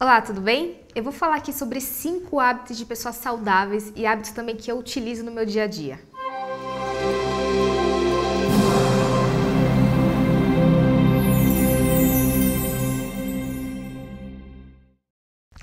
Olá, tudo bem? Eu vou falar aqui sobre cinco hábitos de pessoas saudáveis e hábitos também que eu utilizo no meu dia a dia.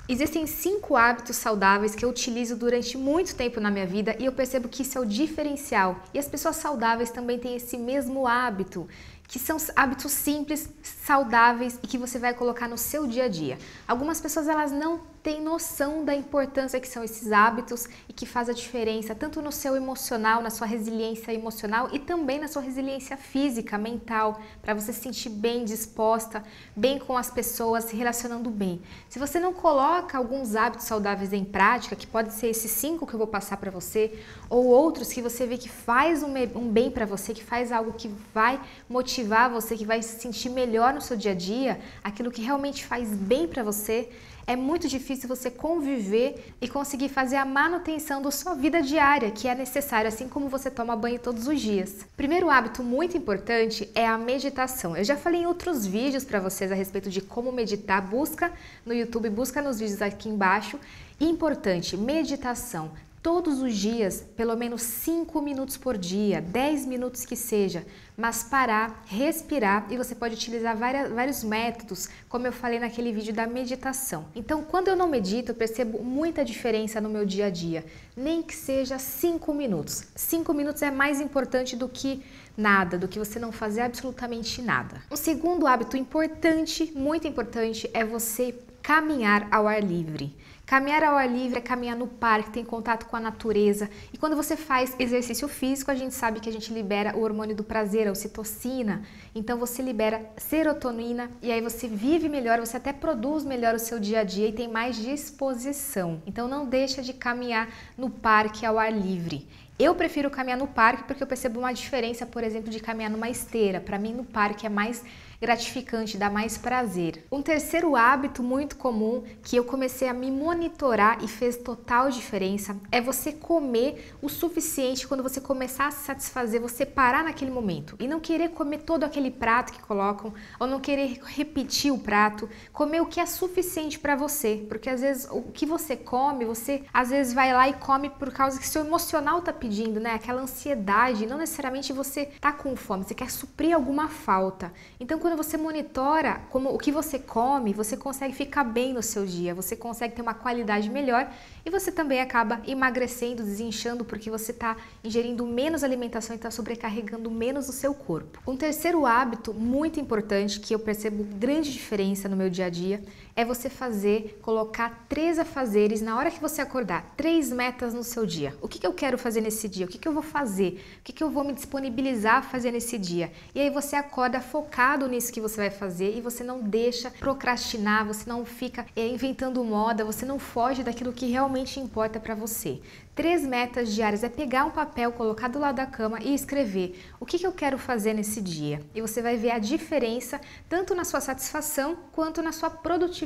Existem cinco hábitos saudáveis que eu utilizo durante muito tempo na minha vida e eu percebo que isso é o diferencial. E as pessoas saudáveis também têm esse mesmo hábito que são hábitos simples, saudáveis e que você vai colocar no seu dia a dia. Algumas pessoas elas não têm noção da importância que são esses hábitos e que faz a diferença tanto no seu emocional, na sua resiliência emocional e também na sua resiliência física, mental, para você se sentir bem disposta, bem com as pessoas, se relacionando bem. Se você não coloca alguns hábitos saudáveis em prática, que pode ser esses cinco que eu vou passar para você, ou outros que você vê que faz um bem para você, que faz algo que vai motivar motivar você, que vai se sentir melhor no seu dia a dia, aquilo que realmente faz bem para você, é muito difícil você conviver e conseguir fazer a manutenção da sua vida diária, que é necessário, assim como você toma banho todos os dias. Primeiro hábito muito importante é a meditação. Eu já falei em outros vídeos para vocês a respeito de como meditar. Busca no YouTube, busca nos vídeos aqui embaixo. Importante, meditação todos os dias, pelo menos 5 minutos por dia, 10 minutos que seja, mas parar, respirar e você pode utilizar várias, vários métodos, como eu falei naquele vídeo da meditação. Então, quando eu não medito, eu percebo muita diferença no meu dia a dia, nem que seja 5 minutos. 5 minutos é mais importante do que nada, do que você não fazer absolutamente nada. O segundo hábito importante, muito importante, é você caminhar ao ar livre. Caminhar ao ar livre é caminhar no parque, tem contato com a natureza. E quando você faz exercício físico, a gente sabe que a gente libera o hormônio do prazer, a ocitocina. Então você libera serotonina e aí você vive melhor, você até produz melhor o seu dia a dia e tem mais disposição. Então não deixa de caminhar no parque ao ar livre. Eu prefiro caminhar no parque porque eu percebo uma diferença, por exemplo, de caminhar numa esteira. Para mim, no parque é mais gratificante, dá mais prazer. Um terceiro hábito muito comum que eu comecei a me monitorar e fez total diferença é você comer o suficiente quando você começar a se satisfazer, você parar naquele momento e não querer comer todo aquele prato que colocam ou não querer repetir o prato, comer o que é suficiente para você, porque às vezes o que você come, você às vezes vai lá e come por causa que seu emocional tá pedindo, né? Aquela ansiedade, não necessariamente você tá com fome, você quer suprir alguma falta. Então quando você monitora como o que você come, você consegue ficar bem no seu dia, você consegue ter uma qualidade melhor e você também acaba emagrecendo, desinchando porque você está ingerindo menos alimentação e está sobrecarregando menos o seu corpo. Um terceiro hábito muito importante que eu percebo grande diferença no meu dia a dia é você fazer, colocar três afazeres na hora que você acordar, três metas no seu dia. O que, que eu quero fazer nesse dia? O que, que eu vou fazer? O que, que eu vou me disponibilizar a fazer nesse dia? E aí você acorda focado nisso que você vai fazer e você não deixa procrastinar, você não fica é, inventando moda, você não foge daquilo que realmente importa para você. Três metas diárias é pegar um papel, colocar do lado da cama e escrever o que, que eu quero fazer nesse dia. E você vai ver a diferença tanto na sua satisfação quanto na sua produtividade.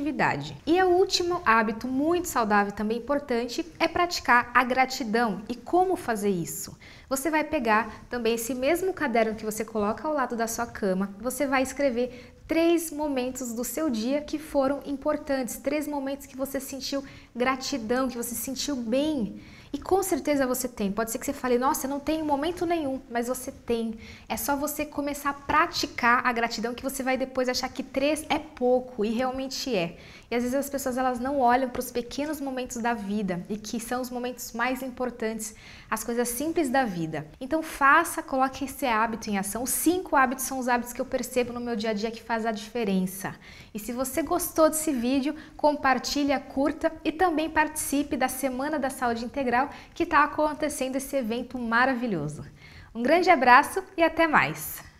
E o último hábito muito saudável também importante é praticar a gratidão. E como fazer isso? Você vai pegar também esse mesmo caderno que você coloca ao lado da sua cama, você vai escrever três momentos do seu dia que foram importantes, três momentos que você sentiu gratidão, que você sentiu bem. E com certeza você tem. Pode ser que você fale, nossa, não tenho momento nenhum, mas você tem. É só você começar a praticar a gratidão que você vai depois achar que três é pouco e realmente é. E às vezes as pessoas elas não olham para os pequenos momentos da vida e que são os momentos mais importantes, as coisas simples da vida. Então faça, coloque esse hábito em ação. Os cinco hábitos são os hábitos que eu percebo no meu dia a dia que faz a diferença. E se você gostou desse vídeo, compartilha, curta e também participe da Semana da Saúde Integral que está acontecendo esse evento maravilhoso. Um grande abraço e até mais!